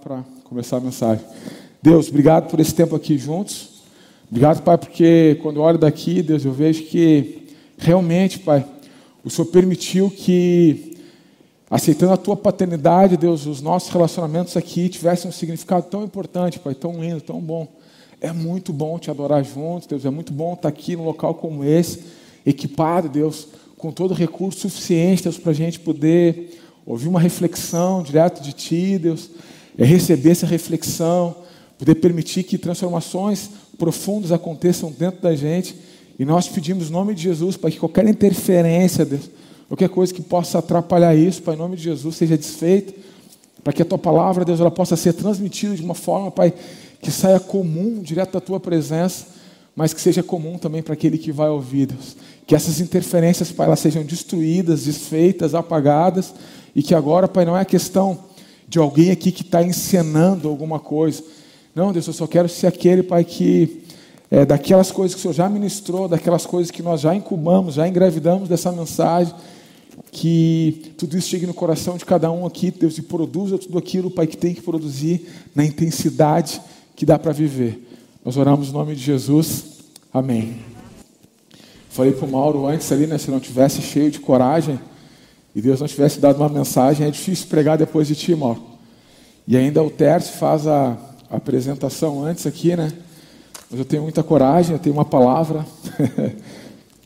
para começar a mensagem. Deus, obrigado por esse tempo aqui juntos. Obrigado, Pai, porque quando eu olho daqui, Deus, eu vejo que realmente, Pai, o Senhor permitiu que, aceitando a Tua paternidade, Deus, os nossos relacionamentos aqui tivessem um significado tão importante, Pai, tão lindo, tão bom. É muito bom te adorar juntos, Deus. É muito bom estar aqui num local como esse, equipado, Deus, com todo recurso suficiente, Deus, para a gente poder ouvir uma reflexão direto de Ti, Deus, é receber essa reflexão, poder permitir que transformações profundas aconteçam dentro da gente. E nós pedimos, em nome de Jesus, para que qualquer interferência, Deus, qualquer coisa que possa atrapalhar isso, Pai, em nome de Jesus, seja desfeita, para que a Tua palavra, Deus, ela possa ser transmitida de uma forma, Pai, que saia comum, direto da Tua presença, mas que seja comum também para aquele que vai ouvir, Deus. Que essas interferências, Pai, elas sejam destruídas, desfeitas, apagadas, e que agora, Pai, não é questão de alguém aqui que está encenando alguma coisa. Não, Deus, eu só quero ser aquele, Pai, que é, daquelas coisas que o Senhor já ministrou, daquelas coisas que nós já incubamos, já engravidamos dessa mensagem, que tudo isso chegue no coração de cada um aqui, Deus, e produza tudo aquilo, Pai, que tem que produzir na intensidade que dá para viver. Nós oramos no nome de Jesus. Amém. Falei para o Mauro antes ali, né, se não tivesse cheio de coragem, e Deus não tivesse dado uma mensagem, é difícil pregar depois de ti, Mauro. E ainda o Tércio faz a, apresentação antes aqui, né? Mas eu tenho muita coragem, eu tenho uma palavra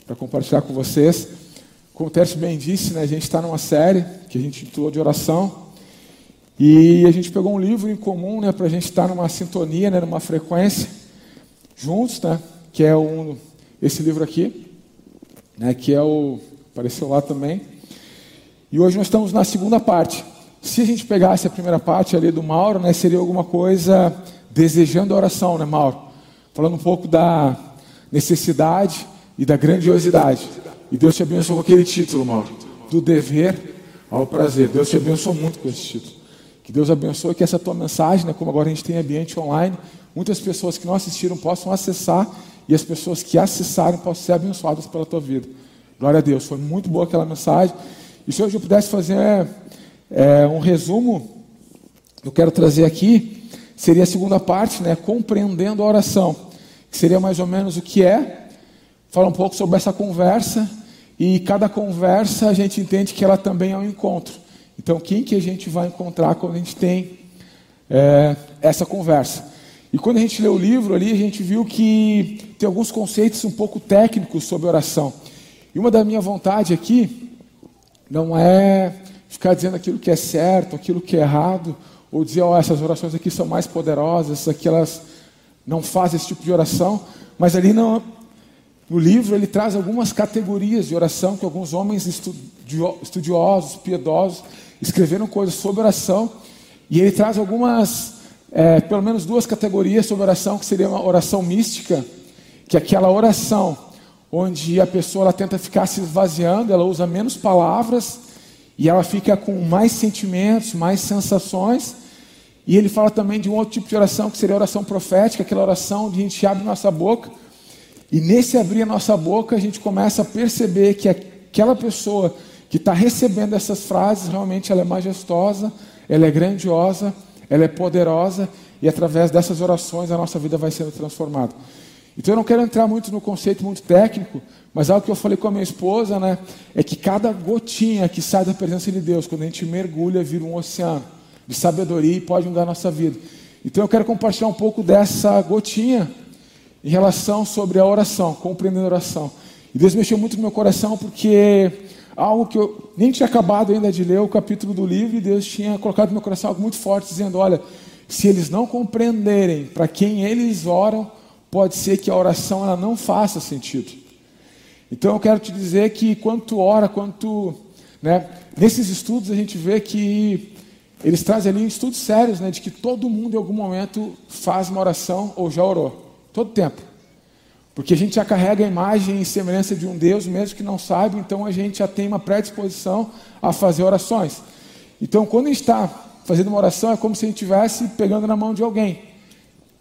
para compartilhar com vocês. Como o Tércio bem disse, né, a gente está numa série que a gente intitulou de oração. E a gente pegou um livro em comum né, para a gente estar numa sintonia, né, numa frequência, juntos, né, que é um, esse livro aqui, né, que é o. apareceu lá também e hoje nós estamos na segunda parte. Se a gente pegasse a primeira parte ali do Mauro, né, seria alguma coisa desejando a oração, né, Mauro? Falando um pouco da necessidade e da grandiosidade. E Deus te abençoou com aquele título, Mauro. Do dever ao prazer. Deus te abençoou muito com esse título. Que Deus abençoe que essa tua mensagem, né, como agora a gente tem ambiente online, muitas pessoas que não assistiram possam acessar e as pessoas que acessarem possam ser abençoadas pela tua vida. Glória a Deus. Foi muito boa aquela mensagem. E se hoje eu pudesse fazer é, é, um resumo, eu quero trazer aqui, seria a segunda parte, né, compreendendo a oração, que seria mais ou menos o que é, falar um pouco sobre essa conversa, e cada conversa a gente entende que ela também é um encontro. Então, quem que a gente vai encontrar quando a gente tem é, essa conversa? E quando a gente lê o livro ali, a gente viu que tem alguns conceitos um pouco técnicos sobre oração. E uma da minha vontade aqui não é ficar dizendo aquilo que é certo, aquilo que é errado, ou dizer, oh, essas orações aqui são mais poderosas, essas aqui elas não fazem esse tipo de oração, mas ali no, no livro ele traz algumas categorias de oração que alguns homens estudiosos, piedosos, escreveram coisas sobre oração, e ele traz algumas, é, pelo menos duas categorias sobre oração, que seria uma oração mística, que é aquela oração onde a pessoa ela tenta ficar se esvaziando, ela usa menos palavras e ela fica com mais sentimentos, mais sensações. E ele fala também de um outro tipo de oração, que seria a oração profética, aquela oração onde a gente abre nossa boca. E nesse abrir a nossa boca, a gente começa a perceber que aquela pessoa que está recebendo essas frases, realmente ela é majestosa, ela é grandiosa, ela é poderosa, e através dessas orações a nossa vida vai sendo transformada. Então eu não quero entrar muito no conceito muito técnico, mas algo que eu falei com a minha esposa, né, é que cada gotinha que sai da presença de Deus, quando a gente mergulha, vira um oceano de sabedoria e pode mudar a nossa vida. Então eu quero compartilhar um pouco dessa gotinha em relação sobre a oração, compreendendo a oração. E Deus mexeu muito no meu coração porque algo que eu nem tinha acabado ainda de ler o capítulo do livro e Deus tinha colocado no meu coração algo muito forte dizendo, olha, se eles não compreenderem para quem eles oram, pode ser que a oração ela não faça sentido. Então eu quero te dizer que quando tu ora, quando tu, né, nesses estudos a gente vê que eles trazem ali estudos sérios, né, de que todo mundo em algum momento faz uma oração ou já orou, todo tempo. Porque a gente já carrega a imagem e semelhança de um Deus, mesmo que não saiba, então a gente já tem uma predisposição a fazer orações. Então, quando a gente está fazendo uma oração, é como se a gente estivesse pegando na mão de alguém.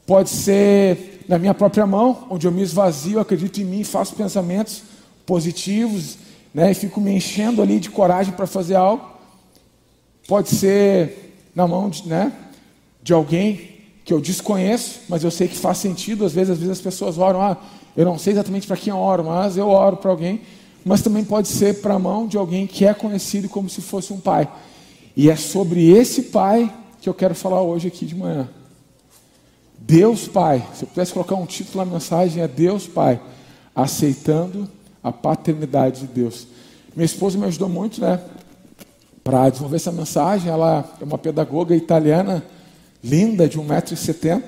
Pode ser na minha própria mão, onde eu me esvazio, acredito em mim, faço pensamentos positivos, né, e fico me enchendo ali de coragem para fazer algo. Pode ser na mão de, né, de alguém que eu desconheço, mas eu sei que faz sentido. Às vezes, às vezes as pessoas oram, ah, eu não sei exatamente para quem eu oro, mas eu oro para alguém. Mas também pode ser para a mão de alguém que é conhecido como se fosse um pai. E é sobre esse pai que eu quero falar hoje aqui de manhã. Deus Pai, se eu pudesse colocar um título na mensagem, é Deus Pai, aceitando a paternidade de Deus. Minha esposa me ajudou muito, né, para desenvolver essa mensagem. Ela é uma pedagoga italiana linda, de 1,70m.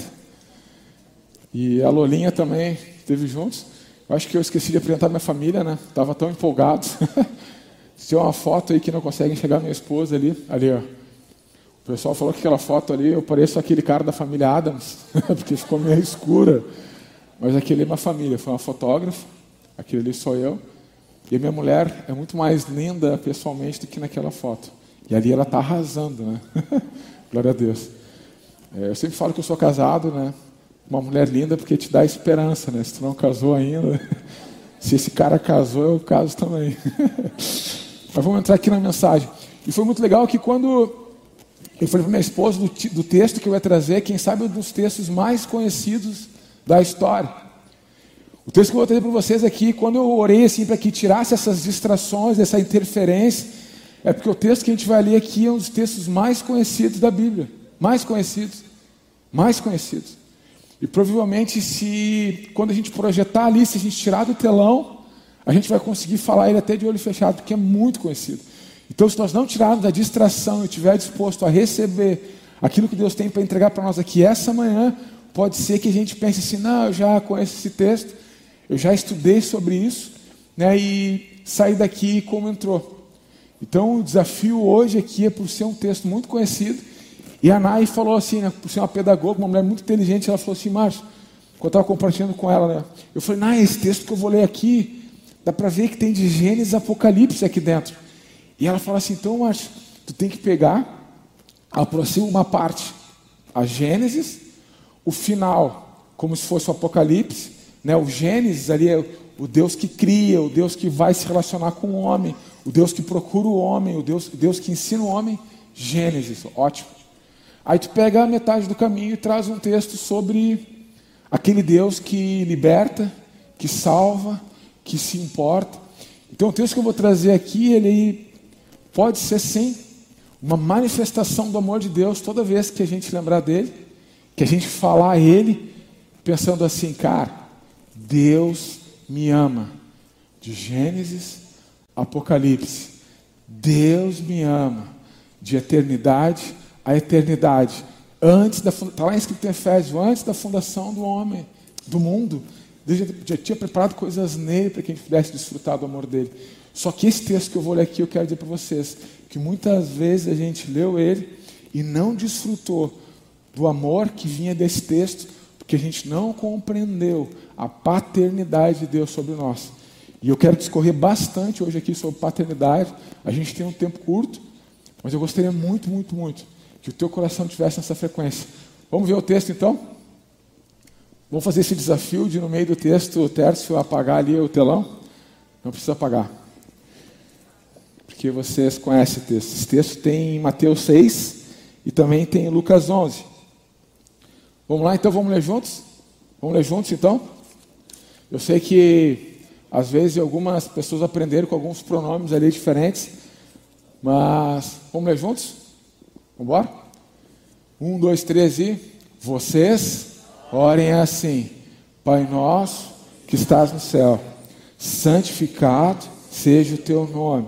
E a Lolinha também esteve juntos. Eu acho que eu esqueci de apresentar minha família, né? Estava tão empolgado. Tem uma foto aí que não consegue enxergar minha esposa ali. Ali, ó. O pessoal falou que aquela foto ali, eu pareço aquele cara da família Adams, porque ficou meio escura. Mas aquele é minha família, foi uma fotógrafa. Aquele ali sou eu. E a minha mulher é muito mais linda pessoalmente do que naquela foto. E ali ela está arrasando, né? Glória a Deus. É, eu sempre falo que eu sou casado, né? Uma mulher linda porque te dá esperança, né? Se tu não casou ainda, se esse cara casou, eu caso também. Mas vamos entrar aqui na mensagem. E foi muito legal que quando eu falei para minha esposa do, do texto que eu ia trazer, quem sabe um dos textos mais conhecidos da história. O texto que eu vou trazer para vocês aqui, quando eu orei assim para que tirasse essas distrações, essa interferência, é porque o texto que a gente vai ler aqui é um dos textos mais conhecidos da Bíblia mais conhecidos, mais conhecidos. E provavelmente, se quando a gente projetar ali, se a gente tirar do telão, a gente vai conseguir falar ele até de olho fechado, porque é muito conhecido. Então, se nós não tirarmos a distração e estiver disposto a receber aquilo que Deus tem para entregar para nós aqui essa manhã, pode ser que a gente pense assim: não, eu já conheço esse texto, eu já estudei sobre isso, né, e sair daqui como entrou. Então, o desafio hoje aqui é por ser um texto muito conhecido e a Nai falou assim, né, por ser uma pedagoga, uma mulher muito inteligente, ela falou assim, Márcio, quando eu estava compartilhando com ela, né, eu falei, Nai, esse texto que eu vou ler aqui, dá para ver que tem de Gênesis Apocalipse aqui dentro. E ela fala assim, então, Márcio, tu tem que pegar, aproxima uma parte, a Gênesis, o final, como se fosse o Apocalipse, né, o Gênesis ali é o Deus que cria, o Deus que vai se relacionar com o homem, o Deus que procura o homem, o Deus, Deus que ensina o homem, Gênesis, ótimo. Aí tu pega a metade do caminho e traz um texto sobre aquele Deus que liberta, que salva, que se importa. Então o texto que eu vou trazer aqui, ele pode ser sim uma manifestação do amor de Deus toda vez que a gente lembrar dele, que a gente falar a ele, pensando assim, cara, Deus me ama. De Gênesis, Apocalipse. Deus me ama. De eternidade a eternidade. Antes da está lá escrito em Efésios, antes da fundação do homem, do mundo, Deus já tinha preparado coisas nele para que a gente pudesse desfrutar do amor dele. Só que esse texto que eu vou ler aqui, eu quero dizer para vocês que muitas vezes a gente leu ele e não desfrutou do amor que vinha desse texto, porque a gente não compreendeu a paternidade de Deus sobre nós. E eu quero discorrer bastante hoje aqui sobre paternidade. A gente tem um tempo curto, mas eu gostaria muito, muito, muito que o teu coração tivesse nessa frequência. Vamos ver o texto então? Vamos fazer esse desafio de no meio do texto o Tércio apagar ali o telão? Não precisa apagar. Porque vocês conhecem o texto. Esse texto tem em Mateus 6 e também tem em Lucas 11. Vamos lá então, vamos ler juntos? Vamos ler juntos então? Eu sei que às vezes algumas pessoas aprenderam com alguns pronomes ali diferentes, mas vamos ler juntos? Vamos embora? Um, dois, três e. Vocês orem assim: Pai nosso que estás no céu, santificado seja o teu nome,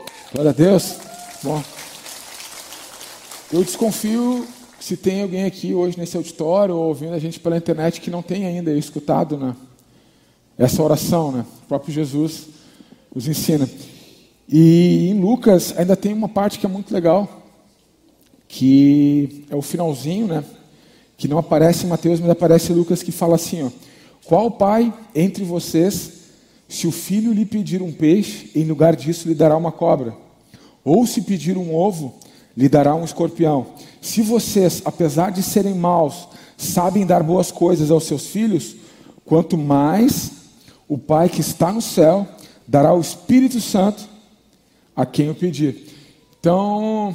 Glória a Deus. Bom, eu desconfio se tem alguém aqui hoje nesse auditório ou ouvindo a gente pela internet que não tem ainda escutado né, essa oração, né? O próprio Jesus nos ensina. E em Lucas ainda tem uma parte que é muito legal, que é o finalzinho, né? Que não aparece em Mateus, mas aparece em Lucas, que fala assim: ó, Qual pai entre vocês, se o filho lhe pedir um peixe, em lugar disso lhe dará uma cobra? Ou se pedir um ovo, lhe dará um escorpião? Se vocês, apesar de serem maus, sabem dar boas coisas aos seus filhos, quanto mais o Pai que está no céu dará o Espírito Santo a quem o pedir. Então,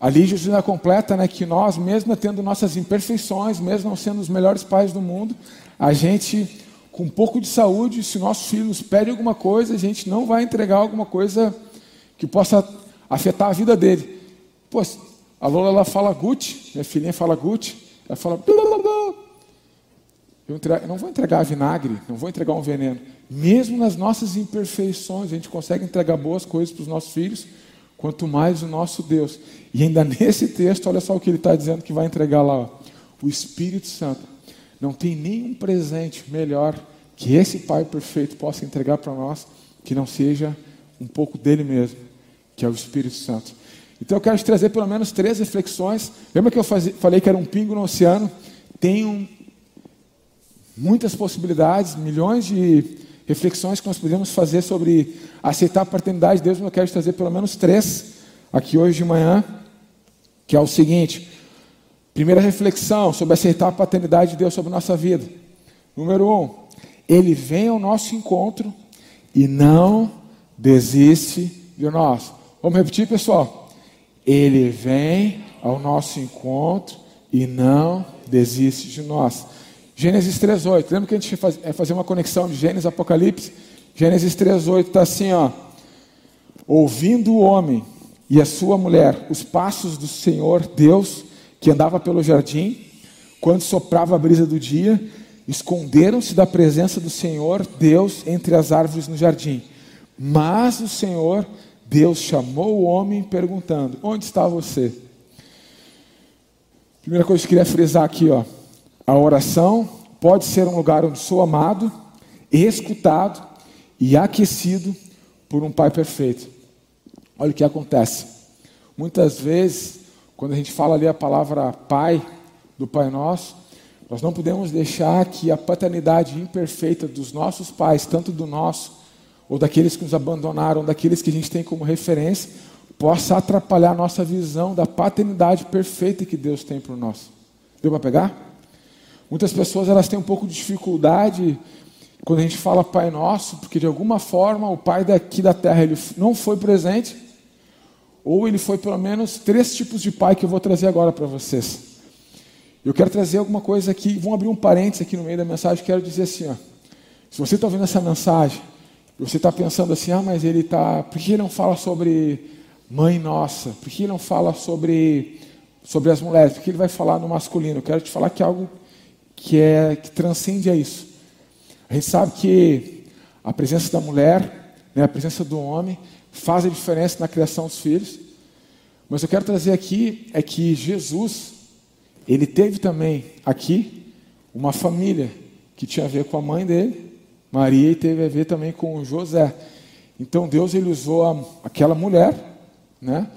ali Jesus ainda completa né, que nós, mesmo tendo nossas imperfeições, mesmo não sendo os melhores pais do mundo, a gente, com um pouco de saúde, se nosso filho nos pede alguma coisa, a gente não vai entregar alguma coisa que possa afetar a vida dele. Pô, a Lola ela fala Gucci, minha filhinha fala Gucci, ela fala. Eu, eu não vou entregar vinagre, não vou entregar um veneno. Mesmo nas nossas imperfeições, a gente consegue entregar boas coisas para os nossos filhos, quanto mais o nosso Deus. E ainda nesse texto, olha só o que ele está dizendo que vai entregar lá: ó. o Espírito Santo. Não tem nenhum presente melhor que esse Pai perfeito possa entregar para nós que não seja um pouco dele mesmo, que é o Espírito Santo. Então eu quero te trazer pelo menos três reflexões. Lembra que eu falei que era um pingo no oceano? Tem um, muitas possibilidades, milhões de reflexões que nós podemos fazer sobre aceitar a paternidade de Deus, mas eu quero trazer pelo menos três aqui hoje de manhã, que é o seguinte: primeira reflexão sobre aceitar a paternidade de Deus sobre a nossa vida. Número um, Ele vem ao nosso encontro e não desiste de nós. Vamos repetir, pessoal? Ele vem ao nosso encontro e não desiste de nós. Gênesis 3,8. Lembra que a gente vai fazer uma conexão de Gênesis e Apocalipse? Gênesis 3,8 está assim, ó. Ouvindo o homem e a sua mulher os passos do Senhor Deus, que andava pelo jardim, quando soprava a brisa do dia, esconderam-se da presença do Senhor Deus entre as árvores no jardim. Mas o Senhor Deus chamou o homem perguntando: Onde está você? Primeira coisa que eu queria frisar aqui, ó. A oração pode ser um lugar onde sou amado, escutado e aquecido por um Pai perfeito. Olha o que acontece. Muitas vezes, quando a gente fala ali a palavra Pai, do Pai Nosso, nós não podemos deixar que a paternidade imperfeita dos nossos pais, tanto do nosso, ou daqueles que nos abandonaram, daqueles que a gente tem como referência, possa atrapalhar a nossa visão da paternidade perfeita que Deus tem para nós. Deu para pegar? Muitas pessoas elas têm um pouco de dificuldade quando a gente fala Pai Nosso, porque de alguma forma o Pai daqui da terra ele não foi presente, ou ele foi pelo menos três tipos de pai que eu vou trazer agora para vocês. Eu quero trazer alguma coisa aqui, vamos abrir um parênteses aqui no meio da mensagem, quero dizer assim, ó, se você está ouvindo essa mensagem, você está pensando assim, ah, mas ele está, por que ele não fala sobre mãe nossa? Por que ele não fala sobre, sobre as mulheres? Por que ele vai falar no masculino? Eu quero te falar que é algo que, é, que transcende a isso. A gente sabe que a presença da mulher, né, a presença do homem, faz a diferença na criação dos filhos. Mas eu quero trazer aqui é que Jesus, ele teve também aqui uma família que tinha a ver com a mãe dele, Maria, e teve a ver também com José. Então Deus ele usou a, aquela mulher, né,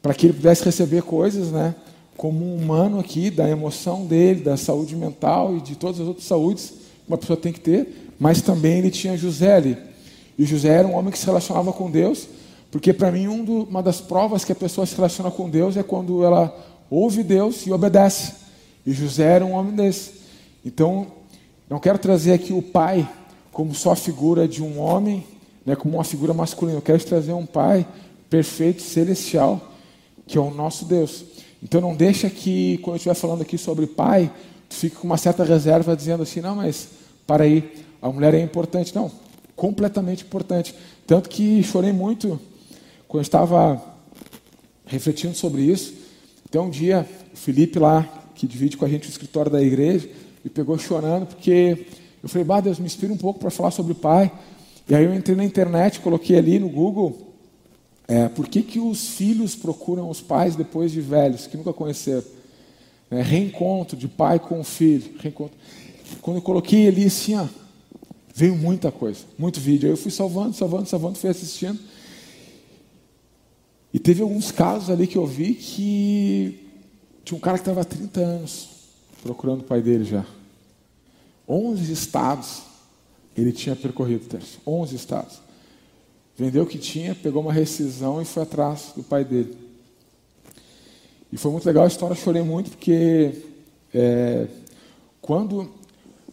para que ele pudesse receber coisas, né, como um humano aqui, da emoção dele, da saúde mental e de todas as outras saúdes que uma pessoa tem que ter, mas também ele tinha José ali. E José era um homem que se relacionava com Deus, porque para mim um do, uma das provas que a pessoa se relaciona com Deus é quando ela ouve Deus e obedece. E José era um homem desse. Então, não quero trazer aqui o pai como só a figura de um homem, né, como uma figura masculina. Eu quero trazer um pai perfeito, celestial, que é o nosso Deus. Então não deixa que, quando eu estiver falando aqui sobre pai, tu fique com uma certa reserva dizendo assim, não, mas para aí, a mulher é importante. Não, completamente importante. Tanto que chorei muito quando eu estava refletindo sobre isso. Então um dia, o Felipe lá, que divide com a gente o escritório da igreja, me pegou chorando, porque eu falei, bah, Deus, me inspira um pouco para falar sobre pai. E aí eu entrei na internet, coloquei ali no Google é, por que, que os filhos procuram os pais depois de velhos, que nunca conheceram? É, reencontro de pai com filho. Reencontro. Quando eu coloquei ali assim, ó, veio muita coisa, muito vídeo. Aí eu fui salvando, salvando, salvando, fui assistindo. E teve alguns casos ali que eu vi que Tinha um cara que estava há 30 anos procurando o pai dele já. 11 estados ele tinha percorrido, 11 estados. Vendeu o que tinha, pegou uma rescisão e foi atrás do pai dele. E foi muito legal a história, chorei muito, porque é, quando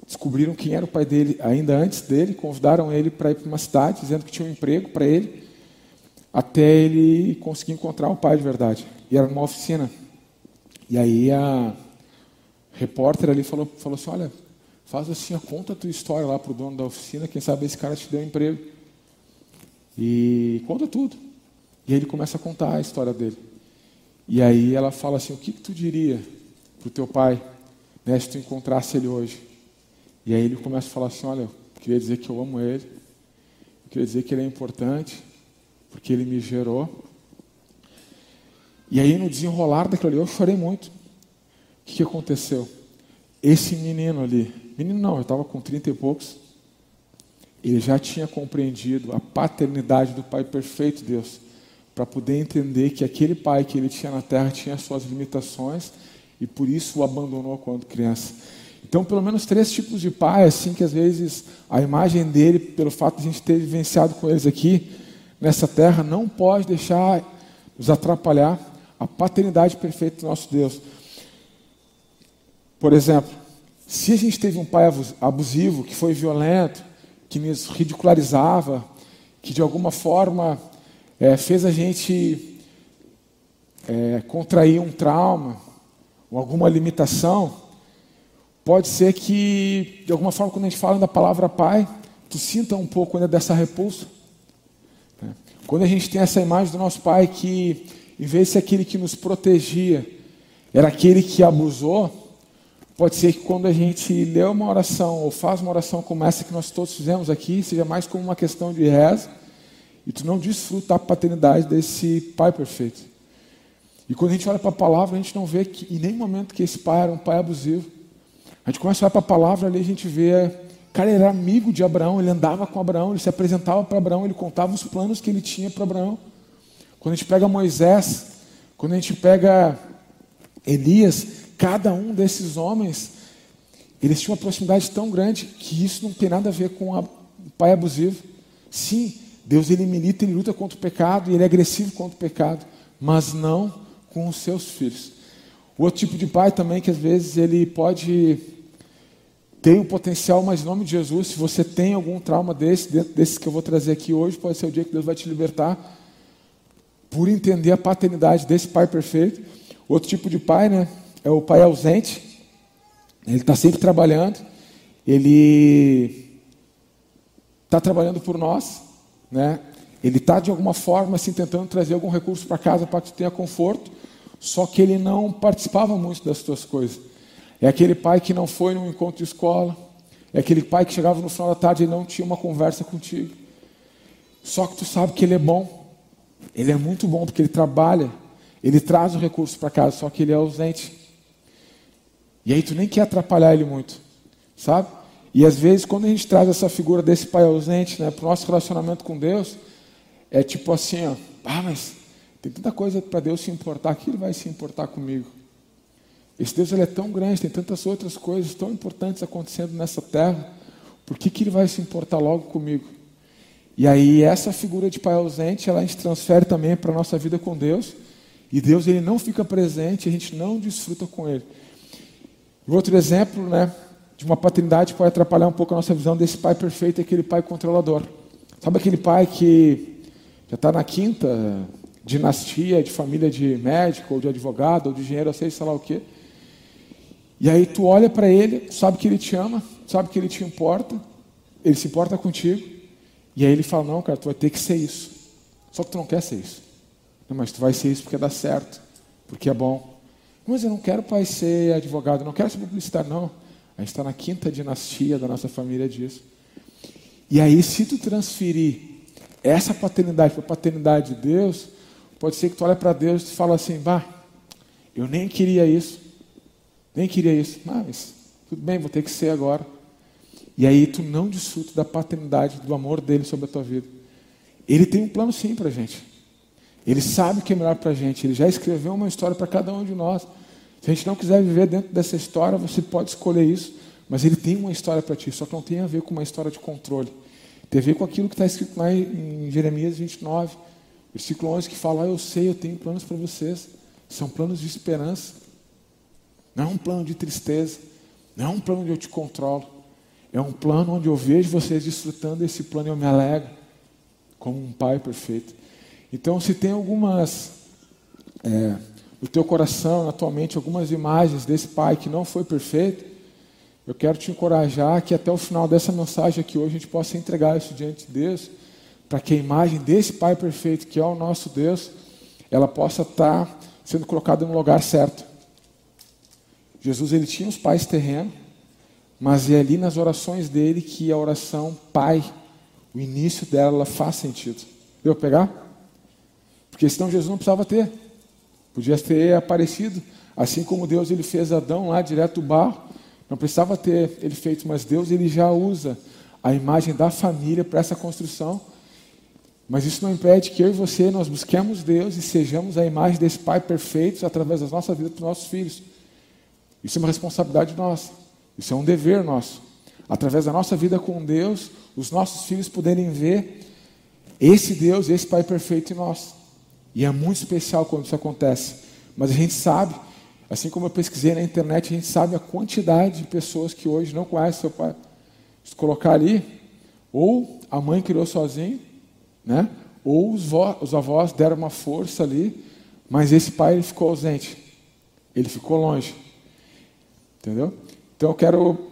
descobriram quem era o pai dele, ainda antes dele, convidaram ele para ir para uma cidade, dizendo que tinha um emprego para ele, até ele conseguir encontrar o pai de verdade. E era numa oficina. E aí a repórter ali falou, falou assim, olha, faz assim, conta a tua história lá para o dono da oficina, quem sabe esse cara te deu um emprego. E conta tudo. E aí ele começa a contar a história dele. E aí ela fala assim, o que, que tu diria para o teu pai né, se tu encontrasse ele hoje? E aí ele começa a falar assim, olha, eu queria dizer que eu amo ele, eu queria dizer que ele é importante, porque ele me gerou. E aí no desenrolar daquilo ali eu chorei muito. O que, que aconteceu? Esse menino ali, menino não, eu estava com 30 e poucos, ele já tinha compreendido a paternidade do Pai perfeito, Deus, para poder entender que aquele pai que ele tinha na terra tinha suas limitações e por isso o abandonou quando criança. Então, pelo menos três tipos de pai, assim, que às vezes a imagem dele, pelo fato de a gente ter vivenciado com eles aqui nessa terra, não pode deixar nos atrapalhar a paternidade perfeita do nosso Deus. Por exemplo, se a gente teve um pai abusivo, que foi violento, que nos ridicularizava, que de alguma forma é, fez a gente é, contrair um trauma ou alguma limitação, pode ser que, de alguma forma, quando a gente fala da palavra pai, tu sinta um pouco ainda dessa repulsa. Quando a gente tem essa imagem do nosso pai que, em vez de ser aquele que nos protegia, era aquele que abusou, pode ser que quando a gente lê uma oração ou faz uma oração como essa que nós todos fizemos aqui, seja mais como uma questão de reza, e tu não desfruta a paternidade desse pai perfeito. E quando a gente olha para a palavra, a gente não vê que, em nenhum momento que esse pai era um pai abusivo. A gente começa a olhar para a palavra ali, a gente vê. Cara, era amigo de Abraão, ele andava com Abraão, ele se apresentava para Abraão, ele contava os planos que ele tinha para Abraão. Quando a gente pega Moisés, quando a gente pega Elias, cada um desses homens, eles tinham uma proximidade tão grande que isso não tem nada a ver com o pai abusivo. Sim, Deus ele milita, ele luta contra o pecado e ele é agressivo contra o pecado, mas não com os seus filhos. O outro tipo de pai também, que às vezes ele pode ter o potencial, mas em nome de Jesus, se você tem algum trauma desse, desses que eu vou trazer aqui hoje, pode ser o dia que Deus vai te libertar, por entender a paternidade desse pai perfeito. Outro tipo de pai, né, é o pai ausente. Ele está sempre trabalhando, ele está trabalhando por nós, né? Ele está de alguma forma assim tentando trazer algum recurso para casa para que tu tenha conforto, só que ele não participava muito das tuas coisas. É aquele pai que não foi num encontro de escola. É aquele pai que chegava no final da tarde e não tinha uma conversa contigo. Só que tu sabe que ele é bom. Ele é muito bom porque ele trabalha. Ele traz o recurso para casa, só que ele é ausente. E aí tu nem quer atrapalhar ele muito. Sabe? E às vezes, quando a gente traz essa figura desse pai ausente né, para o nosso relacionamento com Deus, é tipo assim: ó, ah, mas tem tanta coisa para Deus se importar, que Ele vai se importar comigo. Esse Deus ele é tão grande, tem tantas outras coisas tão importantes acontecendo nessa terra, por que, que Ele vai se importar logo comigo? E aí, essa figura de pai ausente, ela a gente transfere também para a nossa vida com Deus, e Deus ele não fica presente, a gente não desfruta com Ele. Outro exemplo né, de uma paternidade pode atrapalhar um pouco a nossa visão desse pai perfeito, é aquele pai controlador. Sabe aquele pai que já está na quinta dinastia de família de médico, ou de advogado, ou de engenheiro, sei lá o quê. E aí tu olha para ele, sabe que ele te ama, sabe que ele te importa, ele se importa contigo, e aí ele fala, não, cara, tu vai ter que ser isso. Só que tu não quer ser isso. Não, mas tu vai ser isso porque dá certo, porque é bom. Mas eu não quero, pai, ser advogado, não quero ser publicitário, não. A gente está na quinta dinastia da nossa família disso. E aí, se tu transferir essa paternidade para a paternidade de Deus, Pode ser que tu olhe para Deus e fala assim, bah, eu nem queria isso, nem queria isso, ah, mas tudo bem, vou ter que ser agora. E aí tu não desfruta da paternidade, do amor dele sobre a tua vida. Ele tem um plano sim para a gente. Ele sabe o que é melhor para a gente. Ele já escreveu uma história para cada um de nós. Se a gente não quiser viver dentro dessa história, você pode escolher isso, mas ele tem uma história para ti, só que não tem a ver com uma história de controle. Tem a ver com aquilo que está escrito lá em Jeremias 29, versículo 11, que fala: ah, Eu sei, eu tenho planos para vocês. São planos de esperança. Não é um plano de tristeza. Não é um plano onde eu te controlo. É um plano onde eu vejo vocês desfrutando desse plano e eu me alegro como um pai perfeito. Então, se tem algumas é, no teu coração, atualmente, algumas imagens desse pai que não foi perfeito, eu quero te encorajar que até o final dessa mensagem aqui hoje a gente possa entregar isso diante de Deus, para que a imagem desse pai perfeito, que é o nosso Deus, ela possa estar sendo colocada no lugar certo. Jesus ele tinha os pais terrenos, mas é ali nas orações dele que a oração Pai, o início dela faz sentido. Deu pegar? Porque senão Jesus não precisava ter. Podia ter aparecido, assim como Deus ele fez Adão lá direto do barro, não precisava ter ele feito, mas Deus ele já usa a imagem da família para essa construção. Mas isso não impede que eu e você nós busquemos Deus e sejamos a imagem desse Pai perfeito através das nossas vidas para os nossos filhos. Isso é uma responsabilidade nossa. Isso é um dever nosso. Através da nossa vida com Deus, os nossos filhos poderem ver esse Deus, esse Pai perfeito em nós. E é muito especial quando isso acontece. Mas a gente sabe, assim como eu pesquisei na internet, a gente sabe a quantidade de pessoas que hoje não conhecem seu pai. Se colocar ali, ou a mãe criou sozinho, né? ou os, os avós deram uma força ali, mas esse pai ele ficou ausente. Ele ficou longe. Entendeu? Então eu quero,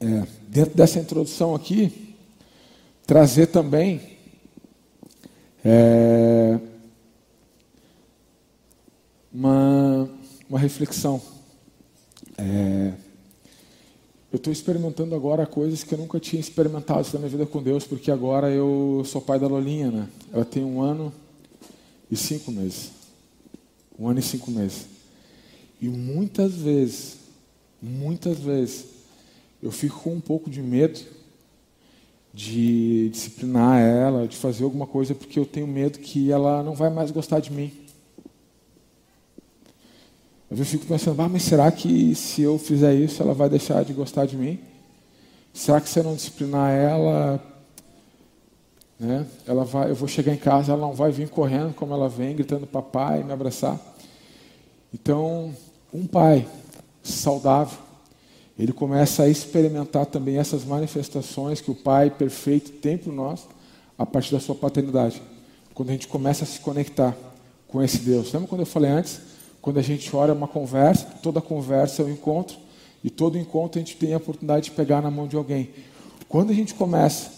é, dentro dessa introdução aqui, trazer também é, uma, uma reflexão. É, eu estou experimentando agora coisas que eu nunca tinha experimentado na minha vida com Deus, porque agora eu sou pai da Lolinha, né? Ela tem um ano e cinco meses. Um ano e cinco meses. E muitas vezes, muitas vezes, eu fico com um pouco de medo de disciplinar ela, de fazer alguma coisa, porque eu tenho medo que ela não vai mais gostar de mim. Eu fico pensando, ah, mas será que se eu fizer isso ela vai deixar de gostar de mim? Será que se eu não disciplinar ela, né, ela vai, eu vou chegar em casa, ela não vai vir correndo como ela vem, gritando papai, me abraçar? Então, um pai saudável, ele começa a experimentar também essas manifestações que o pai perfeito tem para nós a partir da sua paternidade. Quando a gente começa a se conectar com esse Deus. Lembra quando eu falei antes? Quando a gente ora uma conversa, toda conversa é um encontro, e todo encontro a gente tem a oportunidade de pegar na mão de alguém. Quando a gente começa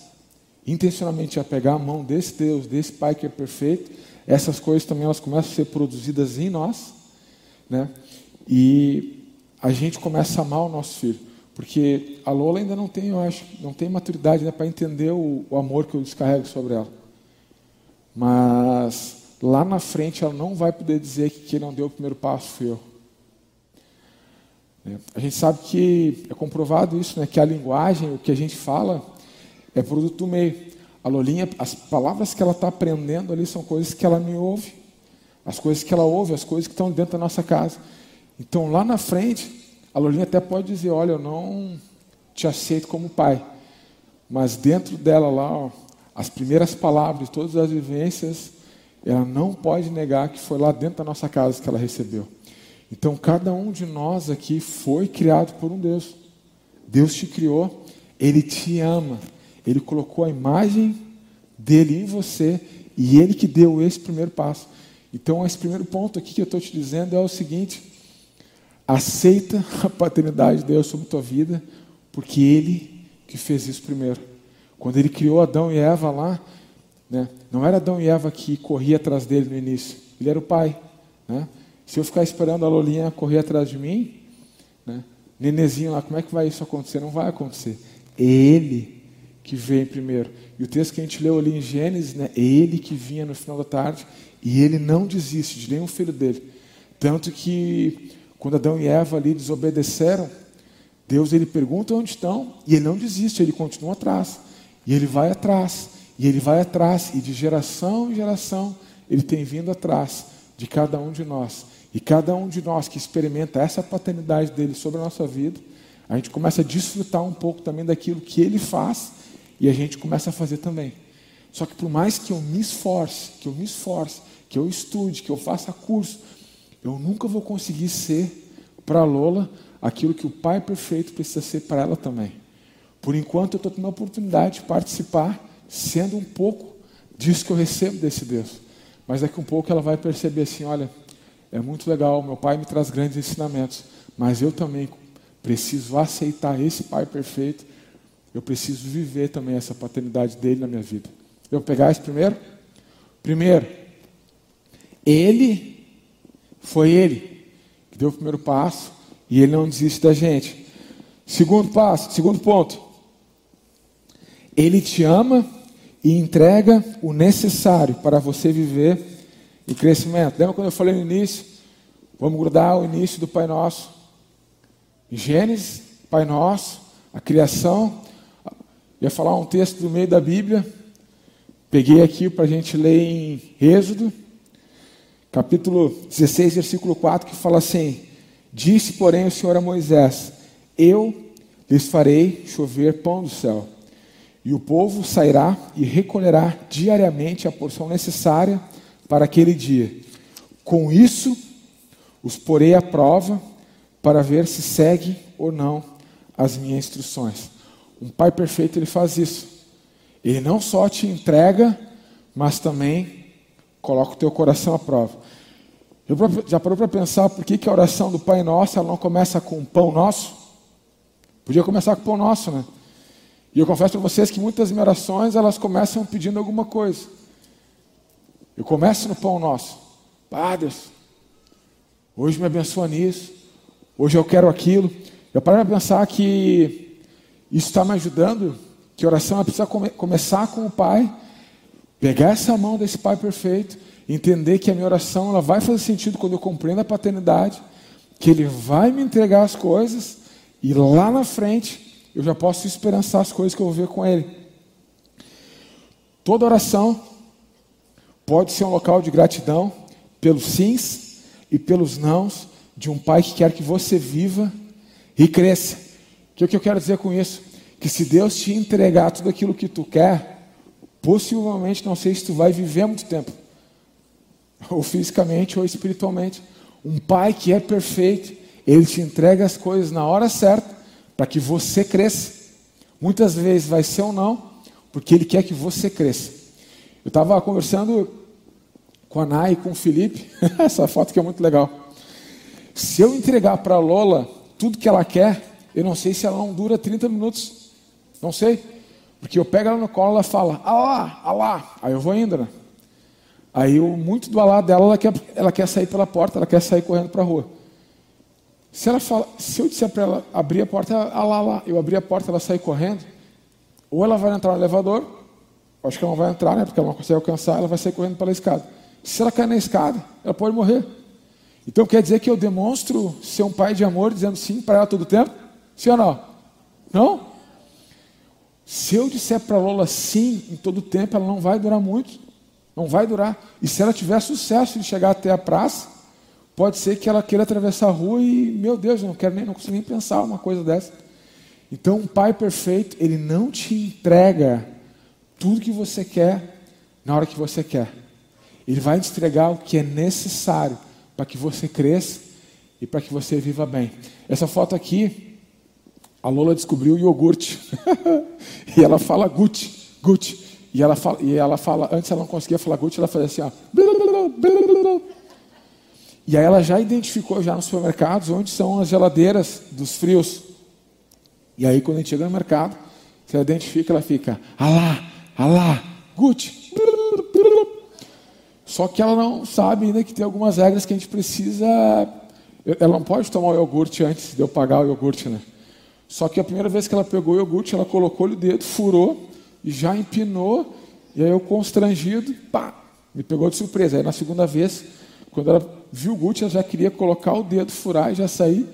intencionalmente a pegar a mão desse Deus, desse Pai que é perfeito, essas coisas também elas começam a ser produzidas em nós, né? E a gente começa a amar o nosso filho, porque a Lola ainda não tem, eu acho, não tem maturidade né, para entender o, o amor que eu descarrego sobre ela. Mas lá na frente ela não vai poder dizer que quem não deu o primeiro passo foi eu. É, a gente sabe que é comprovado isso, né, que a linguagem, o que a gente fala, é produto do meio. A Lolinha, as palavras que ela está aprendendo ali são coisas que ela me ouve, as coisas que ela ouve, as coisas que estão dentro da nossa casa. Então lá na frente, a Lolinha até pode dizer: Olha, eu não te aceito como pai, mas dentro dela lá, ó, as primeiras palavras, todas as vivências, ela não pode negar que foi lá dentro da nossa casa que ela recebeu. Então, cada um de nós aqui foi criado por um Deus. Deus te criou, Ele te ama, Ele colocou a imagem dele em você e Ele que deu esse primeiro passo. Então, esse primeiro ponto aqui que eu estou te dizendo é o seguinte: aceita a paternidade de Deus sobre tua vida, porque Ele que fez isso primeiro. Quando Ele criou Adão e Eva lá, né? Não era Adão e Eva que corria atrás dele no início, ele era o pai. Né? Se eu ficar esperando a Lolinha correr atrás de mim, né? nenezinho lá, como é que vai isso acontecer? Não vai acontecer. É ele que vem primeiro. E o texto que a gente leu ali em Gênesis, né? é ele que vinha no final da tarde e ele não desiste de nenhum filho dele. Tanto que quando Adão e Eva ali desobedeceram, Deus ele pergunta onde estão e ele não desiste, ele continua atrás. E ele vai atrás. E ele vai atrás, e de geração em geração, ele tem vindo atrás de cada um de nós. E cada um de nós que experimenta essa paternidade dele sobre a nossa vida, a gente começa a desfrutar um pouco também daquilo que ele faz e a gente começa a fazer também. Só que por mais que eu me esforce, que eu me esforce, que eu estude, que eu faça curso, eu nunca vou conseguir ser para Lola aquilo que o Pai perfeito precisa ser para ela também. Por enquanto eu estou tendo a oportunidade de participar, sendo um pouco disso que eu recebo desse Deus. Mas daqui a um pouco ela vai perceber assim: olha, é muito legal, meu pai me traz grandes ensinamentos, mas eu também preciso aceitar esse pai perfeito, eu preciso viver também essa paternidade dele na minha vida. Eu pegar esse primeiro? Primeiro, ele, foi ele que deu o primeiro passo e ele não desiste da gente. Segundo passo, segundo ponto, ele te ama e entrega o necessário para você viver e crescimento. Lembra quando eu falei no início? Vamos grudar o início do Pai Nosso. Gênesis, Pai Nosso, a criação. Ia falar um texto do meio da Bíblia. Peguei aqui para a gente ler em Êxodo, capítulo 16, versículo 4, que fala assim: Disse, porém, o Senhor a Moisés: Eu lhes farei chover pão do céu, e o povo sairá e recolherá diariamente a porção necessária para aquele dia. Com isso, os porei à prova para ver se segue ou não as minhas instruções. Um pai perfeito ele faz isso. Ele não só te entrega, mas também coloca o teu coração à prova. Já parou para pensar por que, que a oração do Pai Nosso ela não começa com o pão nosso? Podia começar com o pão nosso, né? E eu confesso para vocês que muitas minhas orações elas começam pedindo alguma coisa. Eu começo no pão nosso. Padre, hoje me abençoa nisso. Hoje eu quero aquilo. Eu paro para pensar que isso está me ajudando. Que oração é precisa come começar com o Pai. Pegar essa mão desse Pai perfeito. Entender que a minha oração ela vai fazer sentido quando eu compreendo a paternidade. Que Ele vai me entregar as coisas. E lá na frente eu já posso esperançar as coisas que eu vou ver com Ele. Toda oração pode ser um local de gratidão pelos sims e pelos nãos de um pai que quer que você viva e cresça. O que eu quero dizer com isso? Que se Deus te entregar tudo aquilo que tu quer, possivelmente não sei se tu vai viver muito tempo, ou fisicamente ou espiritualmente. Um pai que é perfeito, ele te entrega as coisas na hora certa para que você cresça. Muitas vezes vai ser ou não, porque ele quer que você cresça. Eu estava conversando com a Nai e com o Felipe. Essa foto que é muito legal. Se eu entregar para a Lola tudo que ela quer, eu não sei se ela não dura 30 minutos. Não sei. Porque eu pego ela no colo, ela fala, alá, alá. Aí eu vou indo, né? Aí eu, muito do alá dela, ela quer, ela quer sair pela porta, ela quer sair correndo para a rua. Se, ela fala, se eu disser para ela abrir a porta, alá, alá, eu abrir a porta, ela sair correndo, ou ela vai entrar no elevador, acho que ela não vai entrar, né? Porque ela não consegue alcançar, ela vai sair correndo pela escada. Se ela cair na escada, ela pode morrer. Então quer dizer que eu demonstro ser um pai de amor dizendo sim para ela todo o tempo? Sim ou não? Não? Se eu disser para Lola sim em todo tempo, ela não vai durar muito. Não vai durar. E se ela tiver sucesso de chegar até a praça, pode ser que ela queira atravessar a rua e, meu Deus, eu não quero nem, não consigo nem pensar uma coisa dessa. Então, um pai perfeito, ele não te entrega tudo que você quer na hora que você quer. Ele vai te entregar o que é necessário para que você cresça e para que você viva bem. Essa foto aqui, a Lola descobriu o iogurte. e ela fala Gucci, Gucci. E ela fala, e ela fala, antes ela não conseguia falar Gucci, ela fazia assim, ó. E aí ela já identificou já nos supermercados onde são as geladeiras dos frios. E aí quando a gente chega no mercado, você identifica, ela fica, alá, alá, Gucci. Só que ela não sabe ainda que tem algumas regras que a gente precisa. Ela não pode tomar o iogurte antes de eu pagar o iogurte, né? Só que a primeira vez que ela pegou o iogurte, ela colocou-lhe o dedo, furou e já empinou. E aí eu, constrangido, pá, me pegou de surpresa. Aí na segunda vez, quando ela viu o iogurte, ela já queria colocar o dedo, furar e já sair.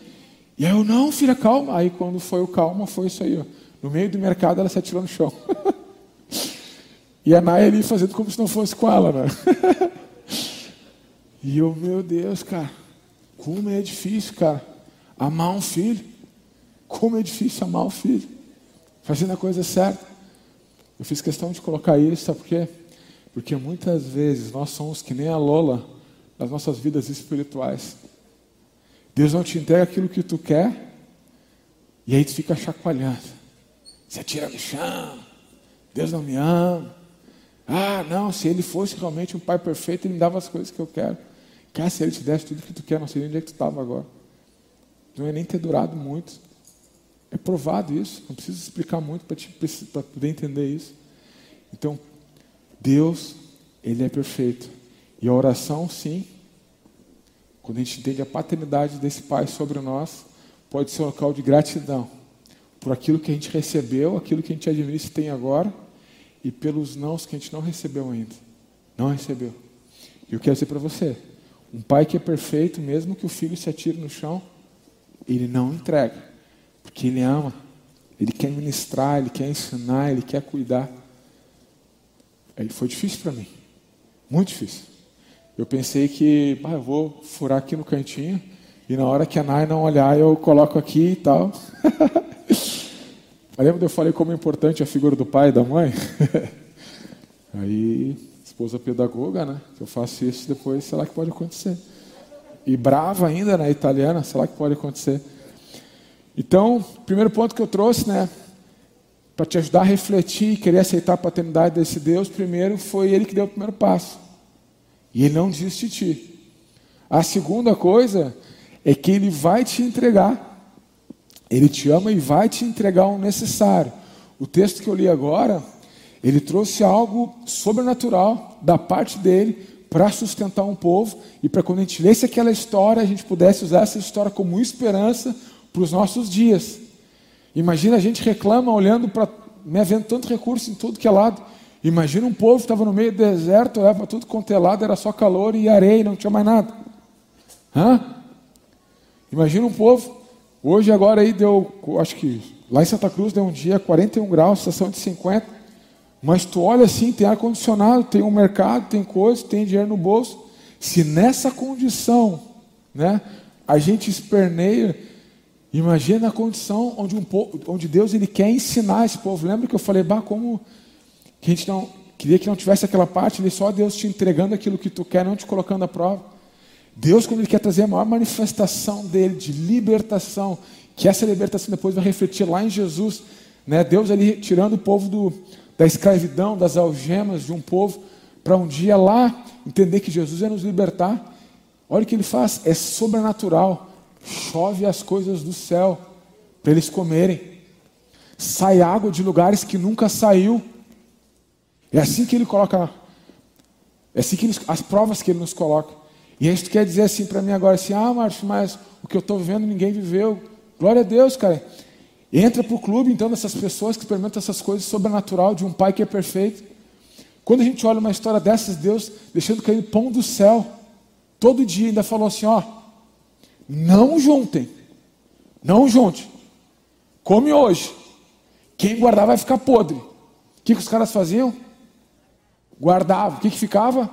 E aí eu, não, filha, calma. Aí quando foi o calma, foi isso aí. Ó. No meio do mercado, ela se atirou no chão. E a Naya ali fazendo como se não fosse com ela, né? e eu, meu Deus, cara. Como é difícil, cara, amar um filho. Como é difícil amar um filho. Fazendo a coisa certa. Eu fiz questão de colocar isso, sabe por quê? Porque muitas vezes nós somos que nem a Lola nas nossas vidas espirituais. Deus não te entrega aquilo que tu quer, e aí tu fica chacoalhando. Você atira no chão. Deus não me ama. Ah, não, se ele fosse realmente um pai perfeito, ele me dava as coisas que eu quero. Cara, se ele te desse tudo que tu quer, não sei onde é que tu estava agora. Não ia nem ter durado muito. É provado isso, não preciso explicar muito para poder entender isso. Então, Deus, Ele é perfeito. E a oração, sim, quando a gente entende a paternidade desse Pai sobre nós, pode ser um local de gratidão por aquilo que a gente recebeu, aquilo que a gente administra e tem agora, e pelos nãos que a gente não recebeu ainda. Não recebeu. E eu quero dizer para você: um pai que é perfeito, mesmo que o filho se atire no chão, ele não entrega, porque ele ama, ele quer ministrar, ele quer ensinar, ele quer cuidar. Aí foi difícil para mim, muito difícil. Eu pensei que, ah, eu vou furar aqui no cantinho, e na hora que a Nai não olhar, eu coloco aqui e tal. Lembra que eu falei como é importante a figura do pai e da mãe? Aí, esposa pedagoga, né? Se eu faço isso depois, sei lá que pode acontecer. E brava ainda, né? Italiana, sei lá que pode acontecer. Então, primeiro ponto que eu trouxe, né? Para te ajudar a refletir e querer aceitar a paternidade desse Deus, primeiro foi ele que deu o primeiro passo. E ele não desiste de ti. A segunda coisa é que Ele vai te entregar. Ele te ama e vai te entregar o necessário. O texto que eu li agora, ele trouxe algo sobrenatural da parte dele para sustentar um povo e para quando a gente lesse aquela história, a gente pudesse usar essa história como esperança para os nossos dias. Imagina a gente reclama olhando para, né, vendo tanto recurso em tudo que é lado. Imagina um povo que estava no meio do deserto, olhava para tudo quanto é lado, era só calor e areia, não tinha mais nada. Hã? Imagina um povo, hoje agora aí deu, acho que lá em Santa Cruz deu um dia 41 graus, estação de 50, mas tu olha assim, tem ar-condicionado, tem um mercado, tem coisa, tem dinheiro no bolso. Se nessa condição, né, a gente esperneia, imagina a condição onde, um povo, onde Deus ele quer ensinar esse povo. Lembra que eu falei, bah, como que a gente não queria que não tivesse aquela parte, ali só Deus te entregando aquilo que tu quer, não te colocando à prova. Deus, quando Ele quer trazer a maior manifestação dele, de libertação, que essa libertação depois vai refletir lá em Jesus, né? Deus ali tirando o povo do, da escravidão, das algemas de um povo, para um dia lá entender que Jesus ia nos libertar. Olha o que ele faz, é sobrenatural. Chove as coisas do céu para eles comerem. Sai água de lugares que nunca saiu. É assim que ele coloca, é assim que ele, as provas que ele nos coloca. E isso quer dizer assim para mim agora assim, ah, Márcio, mas o que eu estou vivendo ninguém viveu. Glória a Deus, cara. Entra para o clube, então, dessas pessoas que experimentam essas coisas sobrenatural de um pai que é perfeito. Quando a gente olha uma história dessas, Deus deixando cair pão do céu, todo dia ainda falou assim: ó, não juntem, não junte, come hoje. Quem guardar vai ficar podre. O que, que os caras faziam? Guardavam. O que, que ficava?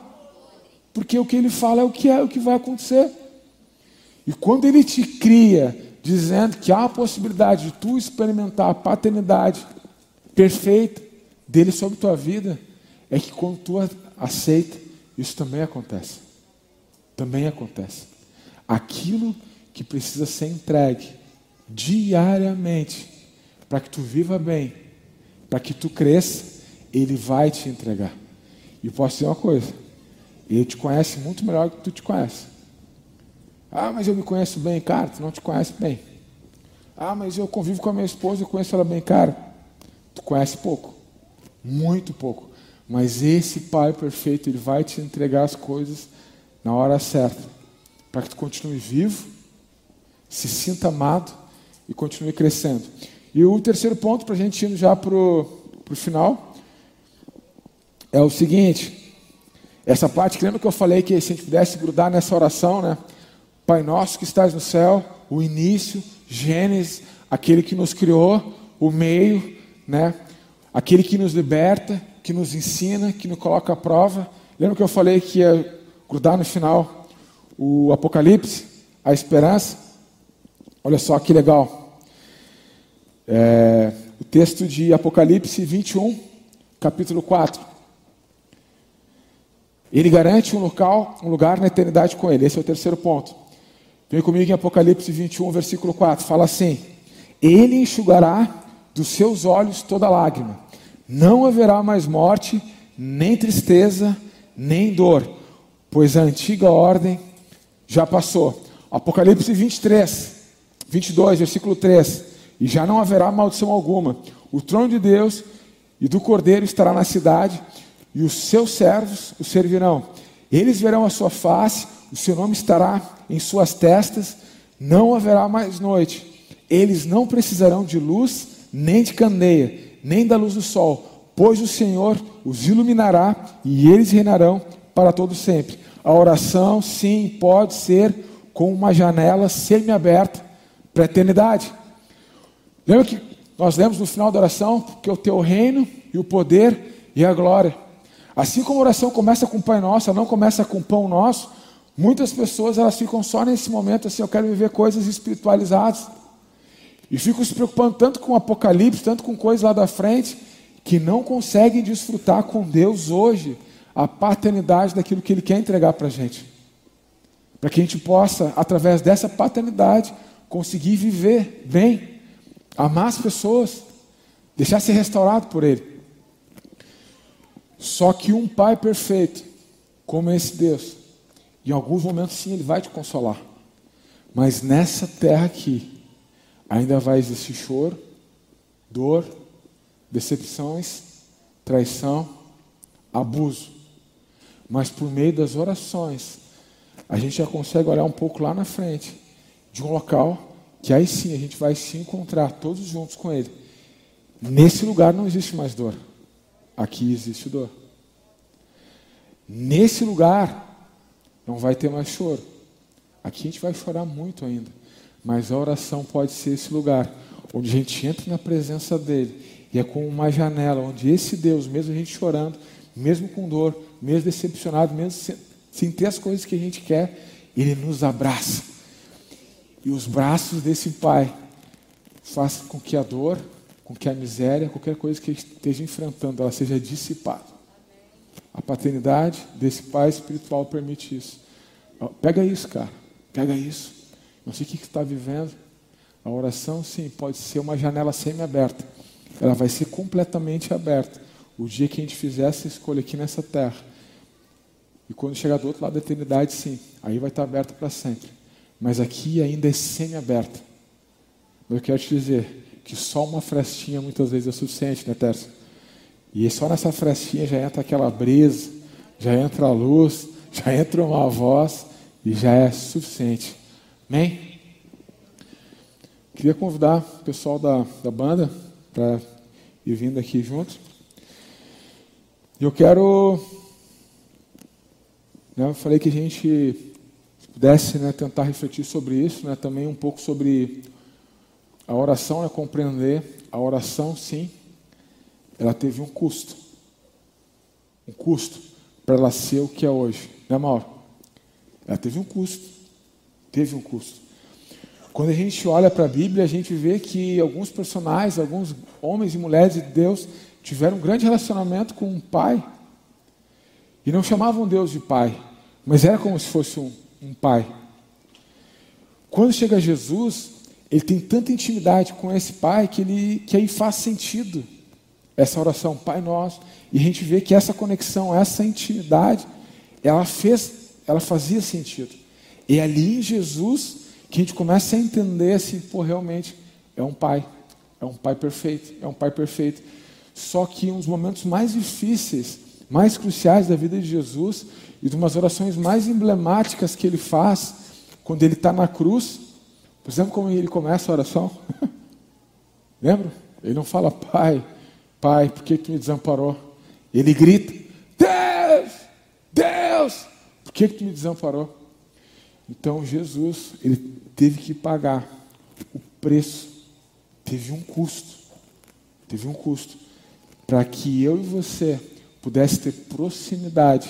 Porque o que ele fala é o que é, o que vai acontecer. E quando ele te cria, dizendo que há a possibilidade de tu experimentar a paternidade perfeita dele sobre tua vida, é que quando tu aceita, isso também acontece. Também acontece. Aquilo que precisa ser entregue diariamente para que tu viva bem, para que tu cresça, ele vai te entregar. E posso dizer uma coisa: ele te conhece muito melhor do que tu te conhece. Ah, mas eu me conheço bem, cara, tu não te conhece bem. Ah, mas eu convivo com a minha esposa, eu conheço ela bem, cara. Tu conhece pouco, muito pouco. Mas esse Pai perfeito, ele vai te entregar as coisas na hora certa, para que tu continue vivo, se sinta amado e continue crescendo. E o terceiro ponto, para a gente ir já para o final, é o seguinte: essa parte, lembra que eu falei que se a gente pudesse grudar nessa oração, né? Pai nosso que estás no céu, o início, Gênesis, aquele que nos criou, o meio, né? Aquele que nos liberta, que nos ensina, que nos coloca à prova. Lembra que eu falei que ia grudar no final o Apocalipse? a esperança. Olha só que legal. É, o texto de Apocalipse 21, capítulo 4. Ele garante um local, um lugar na eternidade com ele. Esse é o terceiro ponto. Vem comigo em Apocalipse 21, versículo 4. Fala assim: Ele enxugará dos seus olhos toda lágrima. Não haverá mais morte, nem tristeza, nem dor, pois a antiga ordem já passou. Apocalipse 23, 22, versículo 3. E já não haverá maldição alguma. O trono de Deus e do Cordeiro estará na cidade, e os seus servos o servirão. Eles verão a sua face, o seu nome estará em suas testas, não haverá mais noite. Eles não precisarão de luz, nem de candeia, nem da luz do sol, pois o Senhor os iluminará e eles reinarão para todo sempre. A oração, sim, pode ser com uma janela semi-aberta para a eternidade. Lembra que nós lemos no final da oração que o teu reino e o poder e a glória. Assim como a oração começa com o Pai Nosso, ela não começa com o pão nosso, muitas pessoas elas ficam só nesse momento assim, eu quero viver coisas espiritualizadas. E ficam se preocupando tanto com o Apocalipse, tanto com coisas lá da frente, que não conseguem desfrutar com Deus hoje a paternidade daquilo que Ele quer entregar para a gente. Para que a gente possa, através dessa paternidade, conseguir viver bem, amar as pessoas, deixar ser restaurado por Ele. Só que um pai perfeito, como esse Deus, em alguns momentos sim ele vai te consolar. Mas nessa terra aqui, ainda vai existir choro, dor, decepções, traição, abuso. Mas por meio das orações, a gente já consegue olhar um pouco lá na frente de um local que aí sim a gente vai se encontrar todos juntos com Ele. Nesse lugar não existe mais dor. Aqui existe dor. Nesse lugar não vai ter mais choro. Aqui a gente vai chorar muito ainda. Mas a oração pode ser esse lugar onde a gente entra na presença dele e é como uma janela onde esse Deus, mesmo a gente chorando, mesmo com dor, mesmo decepcionado, mesmo sem, sem ter as coisas que a gente quer, ele nos abraça. E os braços desse Pai fazem com que a dor com que a miséria, qualquer coisa que esteja enfrentando, ela seja dissipada. A paternidade desse pai espiritual permite isso. Pega isso, cara. Pega isso. Não sei o que está vivendo. A oração, sim, pode ser uma janela semi-aberta. Ela vai ser completamente aberta. O dia que a gente fizer essa escolha aqui nessa terra. E quando chegar do outro lado da eternidade, sim. Aí vai estar aberta para sempre. Mas aqui ainda é semi-aberta. Eu quero te dizer, que só uma frestinha muitas vezes é suficiente, né, Tércio? E só nessa frestinha já entra aquela brisa, já entra a luz, já entra uma voz e já é suficiente. Amém? Queria convidar o pessoal da, da banda para ir vindo aqui junto. Eu quero. Né, eu falei que a gente pudesse né, tentar refletir sobre isso, né, também um pouco sobre a oração é compreender, a oração, sim, ela teve um custo. Um custo para ela ser o que é hoje. Né, Mauro? Ela teve um custo. Teve um custo. Quando a gente olha para a Bíblia, a gente vê que alguns personagens, alguns homens e mulheres de Deus tiveram um grande relacionamento com um pai. E não chamavam Deus de pai, mas era como se fosse um, um pai. Quando chega Jesus, ele tem tanta intimidade com esse pai que, ele, que aí faz sentido essa oração, Pai Nosso. E a gente vê que essa conexão, essa intimidade, ela fez, ela fazia sentido. E é ali em Jesus que a gente começa a entender assim, pô, realmente é um pai, é um pai perfeito, é um pai perfeito. Só que um dos momentos mais difíceis, mais cruciais da vida de Jesus e de umas orações mais emblemáticas que ele faz quando ele está na cruz, por exemplo, como ele começa a oração? Lembra? Ele não fala, Pai, Pai, por que tu me desamparou? Ele grita, Deus, Deus, por que tu me desamparou? Então Jesus, ele teve que pagar o preço, teve um custo, teve um custo, para que eu e você pudesse ter proximidade